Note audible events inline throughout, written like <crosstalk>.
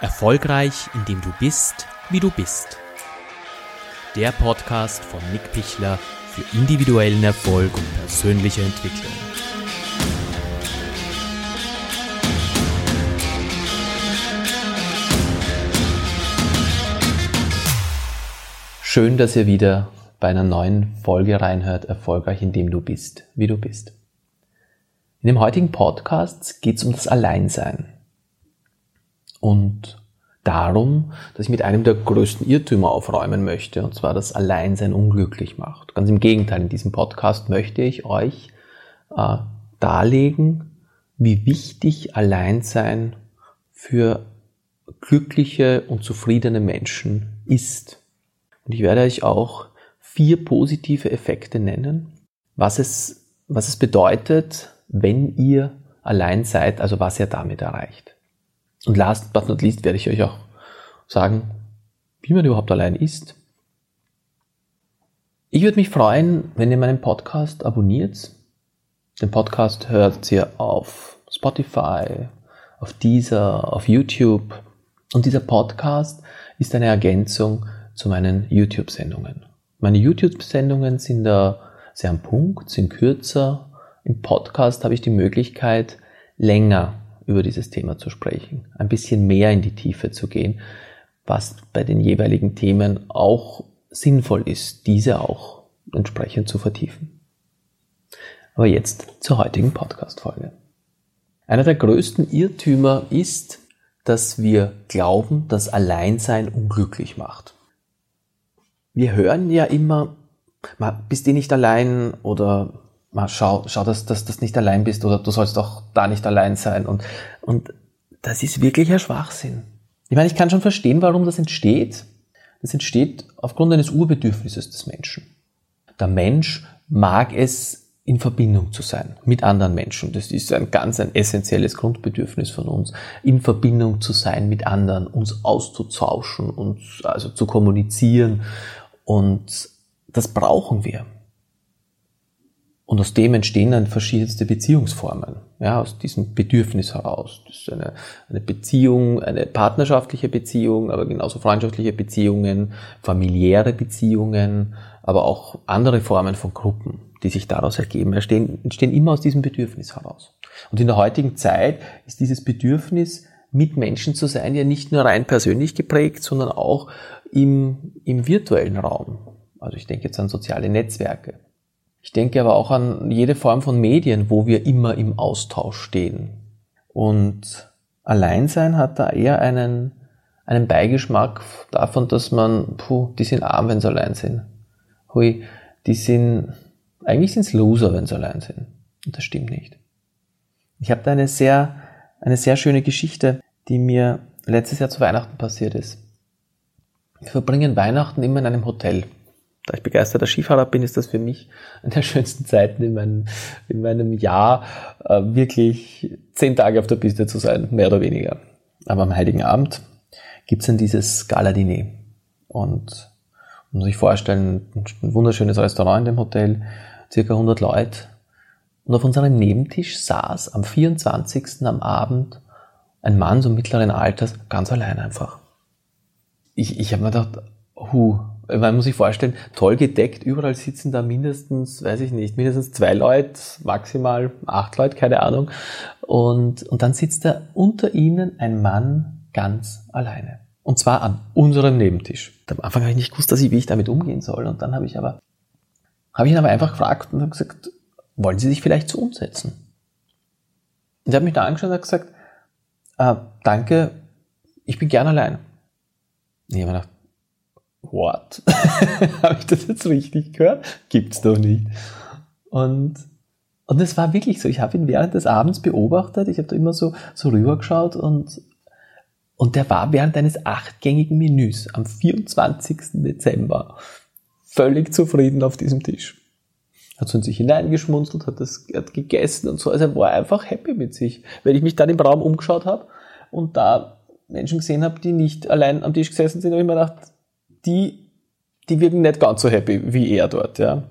Erfolgreich, indem du bist, wie du bist. Der Podcast von Nick Pichler für individuellen Erfolg und persönliche Entwicklung. Schön, dass ihr wieder bei einer neuen Folge reinhört, erfolgreich, indem du bist, wie du bist. In dem heutigen Podcast geht es um das Alleinsein und darum, dass ich mit einem der größten Irrtümer aufräumen möchte, und zwar das Alleinsein unglücklich macht. Ganz im Gegenteil, in diesem Podcast möchte ich euch äh, darlegen, wie wichtig Alleinsein für glückliche und zufriedene Menschen ist. Und ich werde euch auch vier positive Effekte nennen, was es, was es bedeutet, wenn ihr allein seid, also was ihr damit erreicht. Und last but not least werde ich euch auch sagen, wie man überhaupt allein ist. Ich würde mich freuen, wenn ihr meinen Podcast abonniert. Den Podcast hört ihr auf Spotify, auf Deezer, auf YouTube. Und dieser Podcast ist eine Ergänzung zu meinen YouTube-Sendungen. Meine YouTube-Sendungen sind da sehr am Punkt, sind kürzer. Im Podcast habe ich die Möglichkeit, länger über dieses Thema zu sprechen, ein bisschen mehr in die Tiefe zu gehen, was bei den jeweiligen Themen auch sinnvoll ist, diese auch entsprechend zu vertiefen. Aber jetzt zur heutigen Podcast-Folge. Einer der größten Irrtümer ist, dass wir glauben, dass Alleinsein unglücklich macht. Wir hören ja immer, bist du nicht allein oder mal schau, schau, dass, dass, dass du nicht allein bist oder du sollst auch da nicht allein sein. Und, und das ist wirklich ein Schwachsinn. Ich meine, ich kann schon verstehen, warum das entsteht. Das entsteht aufgrund eines Urbedürfnisses des Menschen. Der Mensch mag es, in Verbindung zu sein mit anderen Menschen. Das ist ein ganz ein essentielles Grundbedürfnis von uns, in Verbindung zu sein mit anderen, uns auszutauschen, uns also zu kommunizieren. Und das brauchen wir. Und aus dem entstehen dann verschiedenste Beziehungsformen, ja, aus diesem Bedürfnis heraus. Das ist eine, eine Beziehung, eine partnerschaftliche Beziehung, aber genauso freundschaftliche Beziehungen, familiäre Beziehungen, aber auch andere Formen von Gruppen, die sich daraus ergeben, entstehen, entstehen immer aus diesem Bedürfnis heraus. Und in der heutigen Zeit ist dieses Bedürfnis, mit Menschen zu sein, ja nicht nur rein persönlich geprägt, sondern auch im, im virtuellen Raum. Also ich denke jetzt an soziale Netzwerke. Ich denke aber auch an jede Form von Medien, wo wir immer im Austausch stehen. Und Alleinsein hat da eher einen, einen Beigeschmack davon, dass man, puh, die sind arm, wenn sie allein sind. Hui, die sind, eigentlich sind es Loser, wenn sie allein sind. Und das stimmt nicht. Ich habe da eine sehr, eine sehr schöne Geschichte, die mir letztes Jahr zu Weihnachten passiert ist. Wir verbringen Weihnachten immer in einem Hotel da ich begeisterter Skifahrer bin, ist das für mich eine der schönsten Zeiten in meinem, in meinem Jahr, äh, wirklich zehn Tage auf der Piste zu sein, mehr oder weniger. Aber am Heiligen Abend gibt's dann dieses Gala-Diner. Und man muss sich vorstellen, ein wunderschönes Restaurant in dem Hotel, circa 100 Leute. Und auf unserem Nebentisch saß am 24. am Abend ein Mann so mittleren Alters, ganz allein einfach. Ich, ich habe mir gedacht, hu, man muss sich vorstellen, toll gedeckt, überall sitzen da mindestens, weiß ich nicht, mindestens zwei Leute, maximal acht Leute, keine Ahnung. Und, und dann sitzt da unter ihnen ein Mann ganz alleine. Und zwar an unserem Nebentisch. Am Anfang habe ich nicht gewusst, dass ich, wie ich damit umgehen soll. Und dann habe ich aber, habe ich ihn aber einfach gefragt und habe gesagt, wollen Sie sich vielleicht zu uns setzen? Und er hat mich da angeschaut und hat gesagt, ah, danke, ich bin gern allein. Ich habe gedacht, what? <laughs> Habe ich das jetzt richtig gehört? Gibt's doch nicht. Und, und es war wirklich so. Ich habe ihn während des Abends beobachtet. Ich habe da immer so, so rübergeschaut und, und der war während eines achtgängigen Menüs am 24. Dezember völlig zufrieden auf diesem Tisch. Hat so in sich hineingeschmunzelt, hat das hat gegessen und so. Also er war einfach happy mit sich. Wenn ich mich dann im Raum umgeschaut habe und da Menschen gesehen habe, die nicht allein am Tisch gesessen sind, habe ich mir gedacht, die, die wirken nicht ganz so happy wie er dort, ja.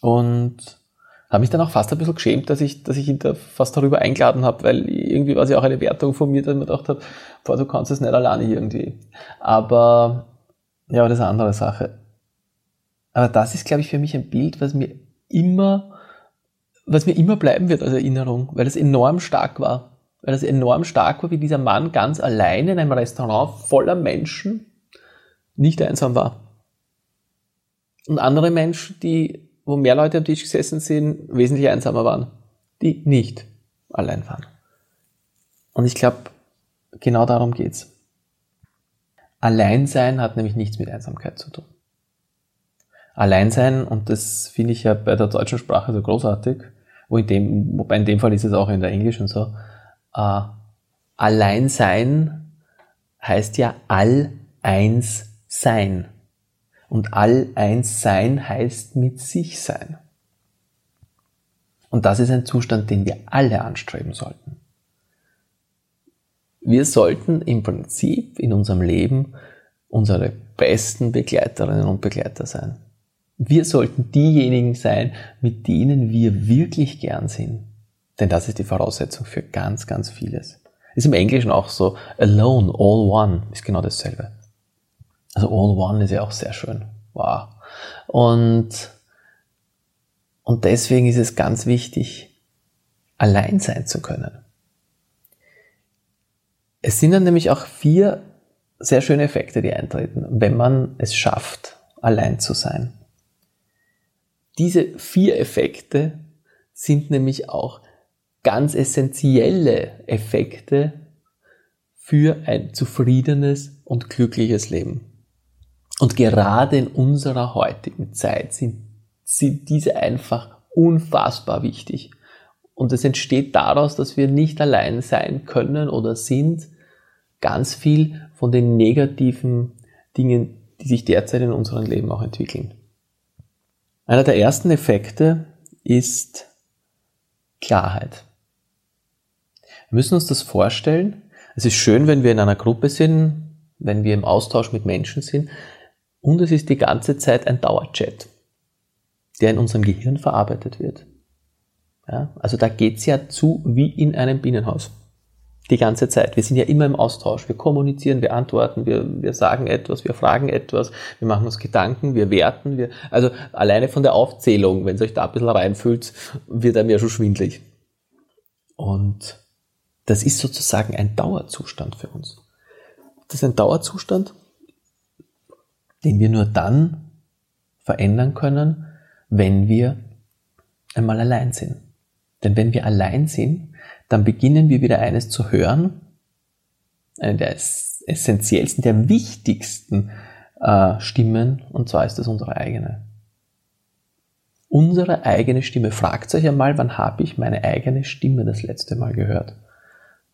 Und Habe mich dann auch fast ein bisschen geschämt, dass ich, dass ich ihn da fast darüber eingeladen habe, weil irgendwie war es ja auch eine Wertung von mir, dass ich mir gedacht habe, boah, du kannst es nicht alleine irgendwie. Aber, ja, aber das ist eine andere Sache. Aber das ist, glaube ich, für mich ein Bild, was mir immer, was mir immer bleiben wird als Erinnerung, weil es enorm stark war. Weil es enorm stark war, wie dieser Mann ganz alleine in einem Restaurant voller Menschen nicht einsam war. Und andere Menschen, die, wo mehr Leute am Tisch gesessen sind, wesentlich einsamer waren, die nicht allein waren. Und ich glaube, genau darum geht's. Alleinsein hat nämlich nichts mit Einsamkeit zu tun. Alleinsein, und das finde ich ja bei der deutschen Sprache so großartig, wo in dem, wobei in dem Fall ist es auch in der englischen so, äh, Alleinsein heißt ja all eins sein. Und all eins sein heißt mit sich sein. Und das ist ein Zustand, den wir alle anstreben sollten. Wir sollten im Prinzip in unserem Leben unsere besten Begleiterinnen und Begleiter sein. Wir sollten diejenigen sein, mit denen wir wirklich gern sind. Denn das ist die Voraussetzung für ganz, ganz vieles. Ist im Englischen auch so, alone, all one, ist genau dasselbe. Also all one ist ja auch sehr schön. Wow. Und, und deswegen ist es ganz wichtig, allein sein zu können. Es sind dann nämlich auch vier sehr schöne Effekte, die eintreten, wenn man es schafft, allein zu sein. Diese vier Effekte sind nämlich auch ganz essentielle Effekte für ein zufriedenes und glückliches Leben. Und gerade in unserer heutigen Zeit sind, sind diese einfach unfassbar wichtig. Und es entsteht daraus, dass wir nicht allein sein können oder sind, ganz viel von den negativen Dingen, die sich derzeit in unserem Leben auch entwickeln. Einer der ersten Effekte ist Klarheit. Wir müssen uns das vorstellen. Es ist schön, wenn wir in einer Gruppe sind, wenn wir im Austausch mit Menschen sind. Und es ist die ganze Zeit ein Dauerchat, der in unserem Gehirn verarbeitet wird. Ja, also da geht's ja zu wie in einem Bienenhaus. Die ganze Zeit. Wir sind ja immer im Austausch. Wir kommunizieren, wir antworten, wir, wir sagen etwas, wir fragen etwas, wir machen uns Gedanken, wir werten. Wir, also alleine von der Aufzählung, wenn es euch da ein bisschen reinfühlt, wird einem ja schon schwindlig. Und das ist sozusagen ein Dauerzustand für uns. Das ist ein Dauerzustand, den wir nur dann verändern können, wenn wir einmal allein sind. Denn wenn wir allein sind, dann beginnen wir wieder eines zu hören, eine der essentiellsten, der wichtigsten äh, Stimmen, und zwar ist das unsere eigene. Unsere eigene Stimme. Fragt euch einmal, wann habe ich meine eigene Stimme das letzte Mal gehört?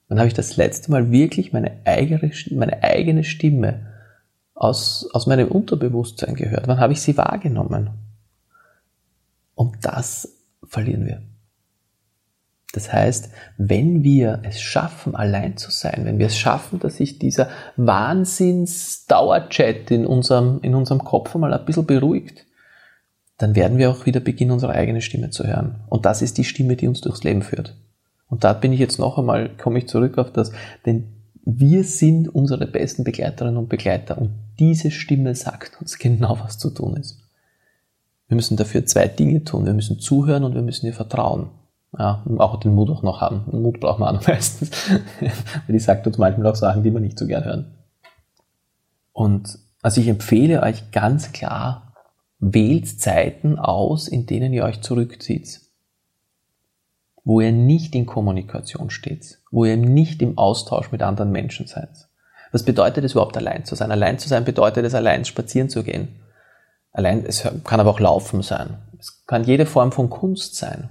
Wann habe ich das letzte Mal wirklich meine eigene, meine eigene Stimme aus, aus meinem Unterbewusstsein gehört? Wann habe ich sie wahrgenommen? Und das verlieren wir. Das heißt, wenn wir es schaffen, allein zu sein, wenn wir es schaffen, dass sich dieser Wahnsinns-Dauerchat in unserem, in unserem Kopf mal ein bisschen beruhigt, dann werden wir auch wieder beginnen, unsere eigene Stimme zu hören. Und das ist die Stimme, die uns durchs Leben führt. Und da bin ich jetzt noch einmal, komme ich zurück auf das, denn wir sind unsere besten Begleiterinnen und Begleiter und diese Stimme sagt uns genau, was zu tun ist. Wir müssen dafür zwei Dinge tun. Wir müssen zuhören und wir müssen ihr vertrauen. Ja, und auch den Mut auch noch haben. Mut braucht man auch <laughs> meistens. Weil die sagt uns manchmal auch Sachen, die wir nicht so gern hören. Und also ich empfehle euch ganz klar, wählt Zeiten aus, in denen ihr euch zurückzieht wo ihr nicht in Kommunikation steht, wo ihr nicht im Austausch mit anderen Menschen seid. Was bedeutet es überhaupt allein zu sein? Allein zu sein bedeutet es allein spazieren zu gehen. Allein, es kann aber auch Laufen sein. Es kann jede Form von Kunst sein.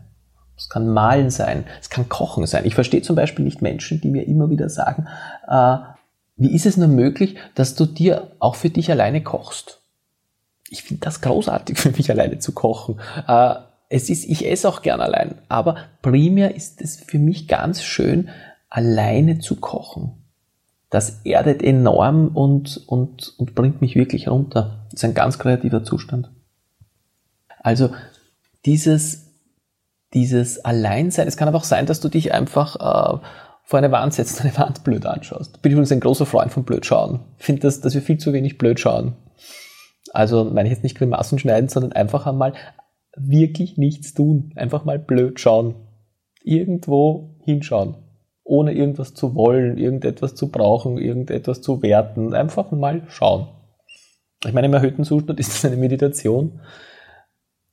Es kann Malen sein. Es kann Kochen sein. Ich verstehe zum Beispiel nicht Menschen, die mir immer wieder sagen, äh, wie ist es nur möglich, dass du dir auch für dich alleine kochst? Ich finde das großartig, <laughs> für mich alleine zu kochen. Äh, es ist, ich esse auch gern allein, aber primär ist es für mich ganz schön, alleine zu kochen. Das erdet enorm und, und, und bringt mich wirklich runter. Das ist ein ganz kreativer Zustand. Also dieses dieses Alleinsein. Es kann aber auch sein, dass du dich einfach äh, vor eine Wand setzt, eine Wand blöd anschaust. Bin übrigens ein großer Freund von Blödschauen. Finde, dass, dass wir viel zu wenig blöd schauen. Also meine ich jetzt nicht Grimassen schneiden, sondern einfach einmal wirklich nichts tun. Einfach mal blöd schauen. Irgendwo hinschauen. Ohne irgendwas zu wollen, irgendetwas zu brauchen, irgendetwas zu werten. Einfach mal schauen. Ich meine, im erhöhten Zustand ist das eine Meditation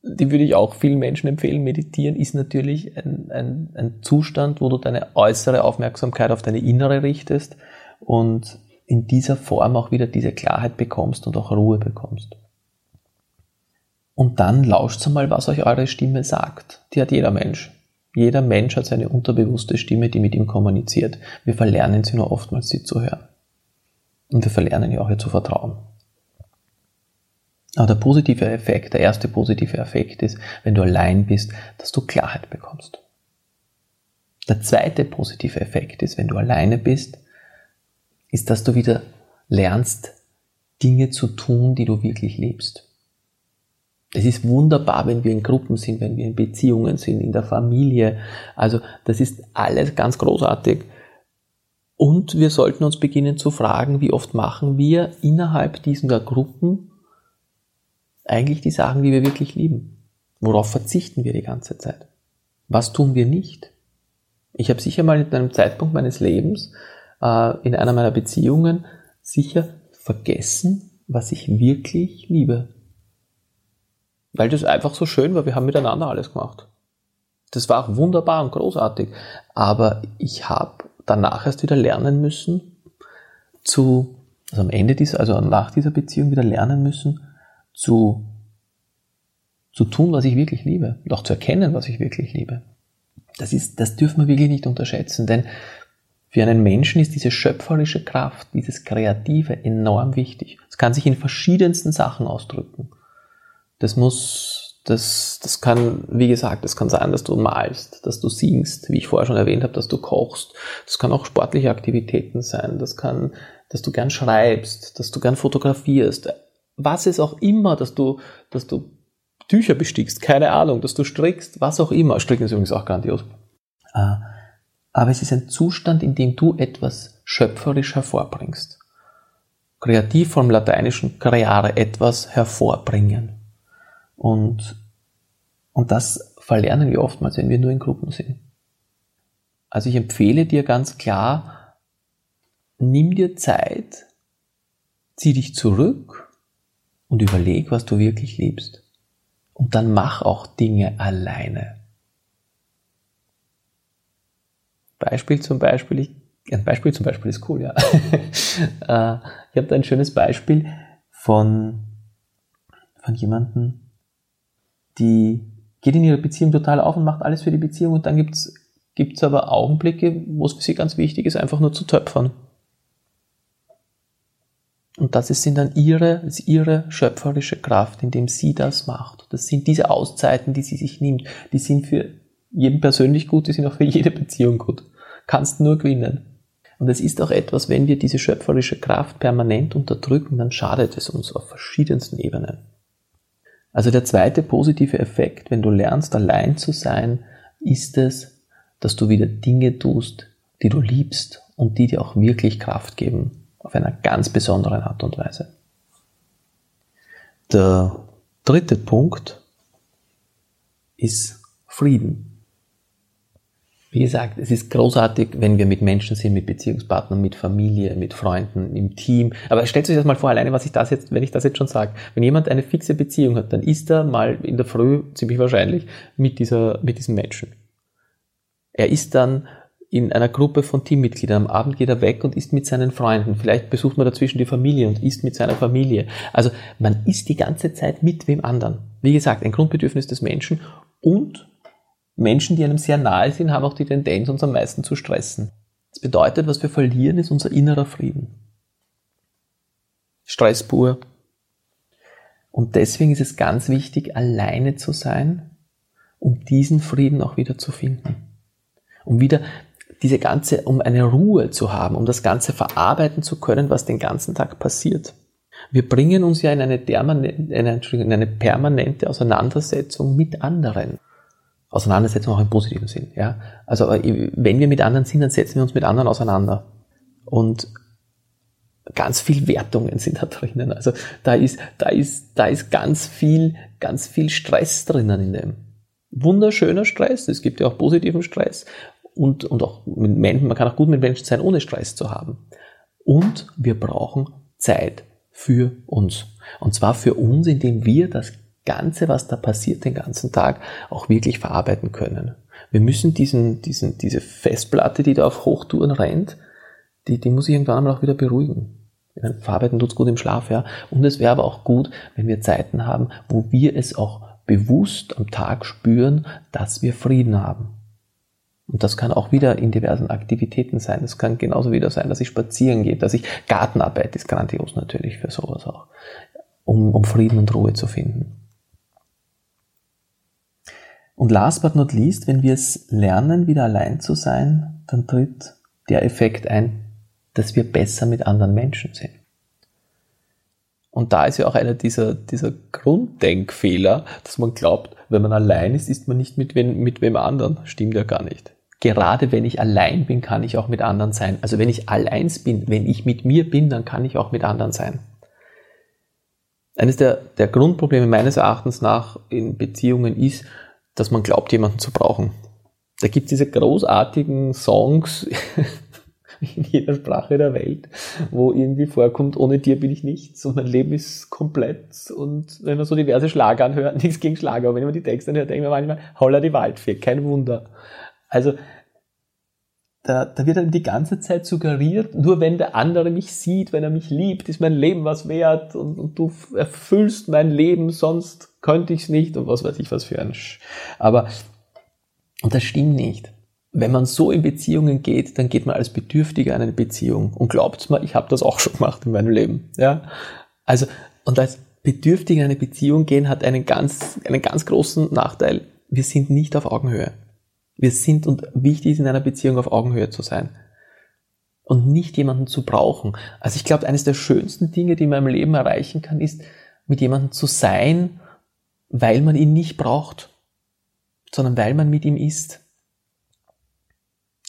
die würde ich auch vielen Menschen empfehlen. Meditieren ist natürlich ein, ein, ein Zustand, wo du deine äußere Aufmerksamkeit auf deine innere richtest und in dieser Form auch wieder diese Klarheit bekommst und auch Ruhe bekommst. Und dann lauscht mal, was euch eure Stimme sagt. Die hat jeder Mensch. Jeder Mensch hat seine unterbewusste Stimme, die mit ihm kommuniziert. Wir verlernen sie nur oftmals, sie zu hören. Und wir verlernen ihr auch ihr zu vertrauen. Aber der positive Effekt, der erste positive Effekt ist, wenn du allein bist, dass du Klarheit bekommst. Der zweite positive Effekt ist, wenn du alleine bist, ist, dass du wieder lernst, Dinge zu tun, die du wirklich liebst. Es ist wunderbar, wenn wir in Gruppen sind, wenn wir in Beziehungen sind, in der Familie. Also das ist alles ganz großartig. Und wir sollten uns beginnen zu fragen, wie oft machen wir innerhalb dieser Gruppen eigentlich die Sachen, die wir wirklich lieben? Worauf verzichten wir die ganze Zeit? Was tun wir nicht? Ich habe sicher mal in einem Zeitpunkt meines Lebens, äh, in einer meiner Beziehungen, sicher vergessen, was ich wirklich liebe. Weil das einfach so schön war, wir haben miteinander alles gemacht. Das war auch wunderbar und großartig. Aber ich habe danach erst wieder lernen müssen, zu, also am Ende dieser, also nach dieser Beziehung wieder lernen müssen, zu, zu tun, was ich wirklich liebe und auch zu erkennen, was ich wirklich liebe. Das ist, das dürfen wir wirklich nicht unterschätzen, denn für einen Menschen ist diese schöpferische Kraft, dieses Kreative enorm wichtig. Es kann sich in verschiedensten Sachen ausdrücken. Das muss, das, das kann, wie gesagt, das kann sein, dass du malst, dass du singst, wie ich vorher schon erwähnt habe, dass du kochst. Das kann auch sportliche Aktivitäten sein. Das kann, dass du gern schreibst, dass du gern fotografierst was es auch immer, dass du, dass du Tücher bestickst, keine Ahnung, dass du strickst, was auch immer. Stricken ist übrigens auch grandios. Ah, aber es ist ein Zustand, in dem du etwas schöpferisch hervorbringst. Kreativ vom lateinischen creare, etwas hervorbringen. Und, und das verlernen wir oftmals, wenn wir nur in Gruppen sind. Also ich empfehle dir ganz klar, nimm dir Zeit, zieh dich zurück und überleg, was du wirklich liebst. Und dann mach auch Dinge alleine. Beispiel zum Beispiel, ich, ein Beispiel zum Beispiel ist cool, ja. <laughs> Äh, ich habe da ein schönes Beispiel von, von jemandem, die geht in ihrer Beziehung total auf und macht alles für die Beziehung und dann gibt's gibt's aber Augenblicke, wo es für sie ganz wichtig ist, einfach nur zu töpfern. Und das ist dann ihre, ist ihre schöpferische Kraft, indem sie das macht. Das sind diese Auszeiten, die sie sich nimmt. Die sind für jeden persönlich gut, die sind auch für jede Beziehung gut. Kannst nur gewinnen. Und es ist auch etwas, wenn wir diese schöpferische Kraft permanent unterdrücken, dann schadet es uns auf verschiedensten Ebenen. Also der zweite positive Effekt, wenn du lernst, allein zu sein, ist es, dass du wieder Dinge tust, die du liebst und die dir auch wirklich Kraft geben auf einer ganz besonderen Art und Weise. Der dritte Punkt ist Frieden. Wie gesagt, es ist großartig, wenn wir mit Menschen sind, mit Beziehungspartnern, mit Familie, mit Freunden, im Team. Aber stellt euch das mal vor, alleine, was ich das jetzt, wenn ich das jetzt schon sage. Wenn jemand eine fixe Beziehung hat, dann ist er mal in der Früh, ziemlich wahrscheinlich, mit dieser, mit diesem Menschen. Er ist dann in einer Gruppe von Teammitgliedern. Am Abend geht er weg und isst mit seinen Freunden. Vielleicht besucht man dazwischen die Familie und isst mit seiner Familie. Also man isst die ganze Zeit mit wem anderen. Wie gesagt, ein Grundbedürfnis des Menschen und Menschen, die einem sehr nahe sind, haben auch die Tendenz, uns am meisten zu stressen. Das bedeutet, was wir verlieren, ist unser innerer Frieden. Stress pur. Und deswegen ist es ganz wichtig, alleine zu sein, um diesen Frieden auch wieder zu finden. Um wieder diese ganze, um eine Ruhe zu haben, um das Ganze verarbeiten zu können, was den ganzen Tag passiert. Wir bringen uns ja in eine, in eine permanente Auseinandersetzung mit anderen. Auseinandersetzung auch im positiven Sinn. Ja? Also wenn wir mit anderen sind, dann setzen wir uns mit anderen auseinander. Und ganz viel Wertungen sind da drinnen. Also da ist, da ist, da ist ganz viel, ganz viel Stress drinnen in dem. Wunderschöner Stress. Es gibt ja auch positiven Stress. Und, und auch mit Menschen, man kann auch gut mit Menschen sein, ohne Stress zu haben. Und wir brauchen Zeit für uns. Und zwar für uns, indem wir das Ganze, was da passiert den ganzen Tag, auch wirklich verarbeiten können. Wir müssen diesen, diesen, diese Festplatte, die da auf Hochtouren rennt, die, die muss ich irgendwann einmal auch wieder beruhigen. Verarbeiten tut's gut im Schlaf, ja. Und es wäre aber auch gut, wenn wir Zeiten haben, wo wir es auch bewusst am Tag spüren, dass wir Frieden haben. Und das kann auch wieder in diversen Aktivitäten sein. Das kann genauso wieder sein, dass ich spazieren gehe, dass ich Gartenarbeit ist grandios natürlich für sowas auch, um, um Frieden und Ruhe zu finden. Und last but not least, wenn wir es lernen, wieder allein zu sein, dann tritt der Effekt ein, dass wir besser mit anderen Menschen sind. Und da ist ja auch einer dieser, dieser Grunddenkfehler, dass man glaubt, wenn man allein ist, ist man nicht mit wem, mit wem anderen. Stimmt ja gar nicht. Gerade wenn ich allein bin, kann ich auch mit anderen sein. Also wenn ich alleins bin, wenn ich mit mir bin, dann kann ich auch mit anderen sein. Eines der, der Grundprobleme meines Erachtens nach in Beziehungen ist, dass man glaubt, jemanden zu brauchen. Da gibt es diese großartigen Songs <laughs> in jeder Sprache der Welt, wo irgendwie vorkommt, ohne dir bin ich nichts und mein Leben ist komplett. Und wenn man so diverse Schlager anhört, <laughs> nichts gegen Schlager, aber wenn man die Texte anhört, denkt man manchmal, holla die Waldfee, kein Wunder. Also da, da wird einem die ganze Zeit suggeriert, nur wenn der andere mich sieht, wenn er mich liebt, ist mein Leben was wert und, und du erfüllst mein Leben, sonst könnte ich es nicht und was weiß ich was für ein Sch Aber, und das stimmt nicht. Wenn man so in Beziehungen geht, dann geht man als Bedürftiger in eine Beziehung. Und glaubt's mir, ich habe das auch schon gemacht in meinem Leben. Ja? Also, und als Bedürftiger in eine Beziehung gehen hat einen ganz, einen ganz großen Nachteil. Wir sind nicht auf Augenhöhe. Wir sind und wichtig ist in einer Beziehung auf Augenhöhe zu sein. Und nicht jemanden zu brauchen. Also ich glaube, eines der schönsten Dinge, die man im Leben erreichen kann, ist, mit jemandem zu sein, weil man ihn nicht braucht, sondern weil man mit ihm ist.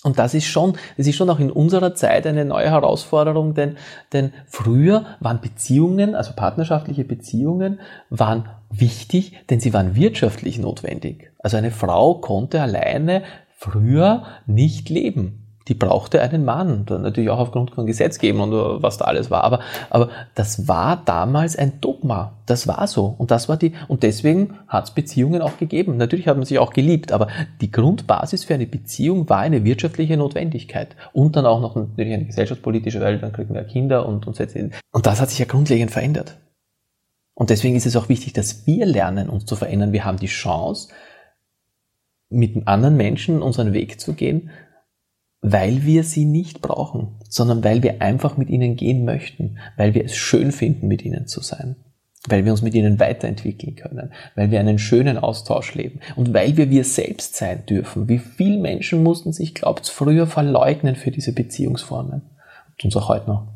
Und das ist schon, das ist schon auch in unserer Zeit eine neue Herausforderung, denn, denn früher waren Beziehungen, also partnerschaftliche Beziehungen, waren wichtig, denn sie waren wirtschaftlich notwendig. Also eine Frau konnte alleine früher nicht leben die brauchte einen Mann, natürlich auch aufgrund von Gesetzgebung und was da alles war. Aber, aber das war damals ein Dogma. Das war so. Und das war die, und deswegen hat es Beziehungen auch gegeben. Natürlich hat man sich auch geliebt, aber die Grundbasis für eine Beziehung war eine wirtschaftliche Notwendigkeit. Und dann auch noch natürlich eine gesellschaftspolitische, weil dann kriegen wir Kinder und, und, und das hat sich ja grundlegend verändert. Und deswegen ist es auch wichtig, dass wir lernen, uns zu verändern. Wir haben die Chance, mit anderen Menschen unseren Weg zu gehen weil wir sie nicht brauchen, sondern weil wir einfach mit ihnen gehen möchten, weil wir es schön finden, mit ihnen zu sein, weil wir uns mit ihnen weiterentwickeln können, weil wir einen schönen Austausch leben und weil wir wir selbst sein dürfen. Wie viele Menschen mussten sich, glaubt früher verleugnen für diese Beziehungsformen? Und auch heute noch.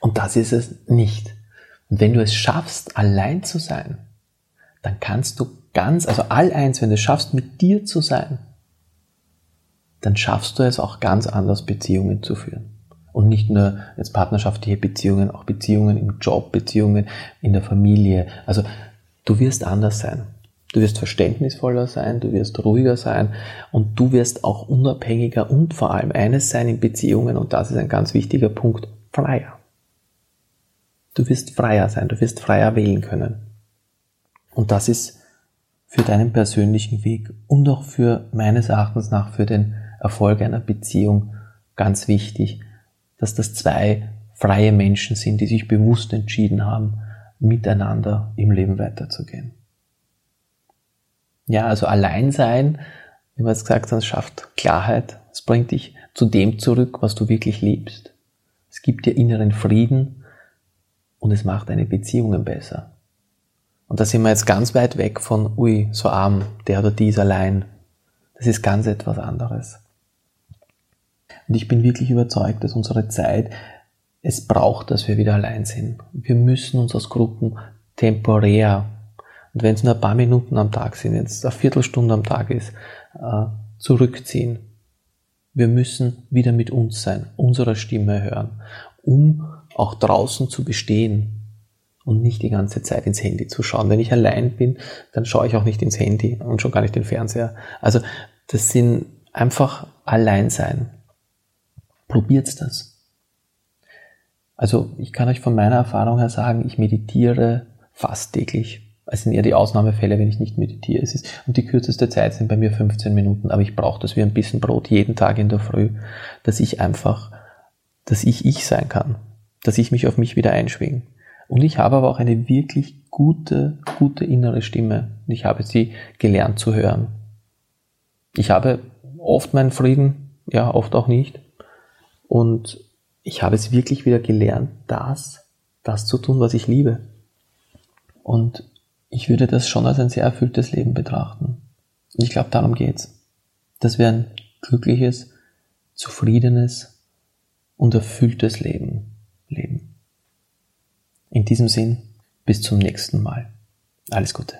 Und das ist es nicht. Und wenn du es schaffst, allein zu sein, dann kannst du ganz, also all eins, wenn du es schaffst, mit dir zu sein, dann schaffst du es auch ganz anders, Beziehungen zu führen. Und nicht nur jetzt partnerschaftliche Beziehungen, auch Beziehungen im Job, Beziehungen in der Familie. Also du wirst anders sein. Du wirst verständnisvoller sein, du wirst ruhiger sein und du wirst auch unabhängiger und vor allem eines sein in Beziehungen und das ist ein ganz wichtiger Punkt, freier. Du wirst freier sein, du wirst freier wählen können. Und das ist für deinen persönlichen Weg und auch für meines Erachtens nach für den Erfolg einer Beziehung ganz wichtig, dass das zwei freie Menschen sind, die sich bewusst entschieden haben, miteinander im Leben weiterzugehen. Ja, also allein sein, wie wir es gesagt haben, schafft Klarheit. Es bringt dich zu dem zurück, was du wirklich liebst. Es gibt dir inneren Frieden und es macht deine Beziehungen besser. Und da sind wir jetzt ganz weit weg von, ui, so arm, der oder die ist allein. Das ist ganz etwas anderes. Und ich bin wirklich überzeugt, dass unsere Zeit es braucht, dass wir wieder allein sind. Wir müssen uns aus Gruppen temporär Und wenn es nur ein paar Minuten am Tag sind, jetzt eine Viertelstunde am Tag ist, äh, zurückziehen. Wir müssen wieder mit uns sein, unserer Stimme hören, um auch draußen zu bestehen und nicht die ganze Zeit ins Handy zu schauen. Wenn ich allein bin, dann schaue ich auch nicht ins Handy und schon gar nicht den Fernseher. Also das sind einfach allein sein. Probiert das. Also ich kann euch von meiner Erfahrung her sagen, ich meditiere fast täglich. Es sind eher die Ausnahmefälle, wenn ich nicht meditiere. Es ist, und die kürzeste Zeit sind bei mir 15 Minuten, aber ich brauche das wie ein bisschen Brot jeden Tag in der Früh, dass ich einfach, dass ich ich sein kann, dass ich mich auf mich wieder einschwinge. Und ich habe aber auch eine wirklich gute, gute innere Stimme. Ich habe sie gelernt zu hören. Ich habe oft meinen Frieden, ja, oft auch nicht. Und ich habe es wirklich wieder gelernt, das, das zu tun, was ich liebe. Und ich würde das schon als ein sehr erfülltes Leben betrachten. Und ich glaube, darum geht's. Dass wir ein glückliches, zufriedenes und erfülltes Leben leben. In diesem Sinn, bis zum nächsten Mal. Alles Gute.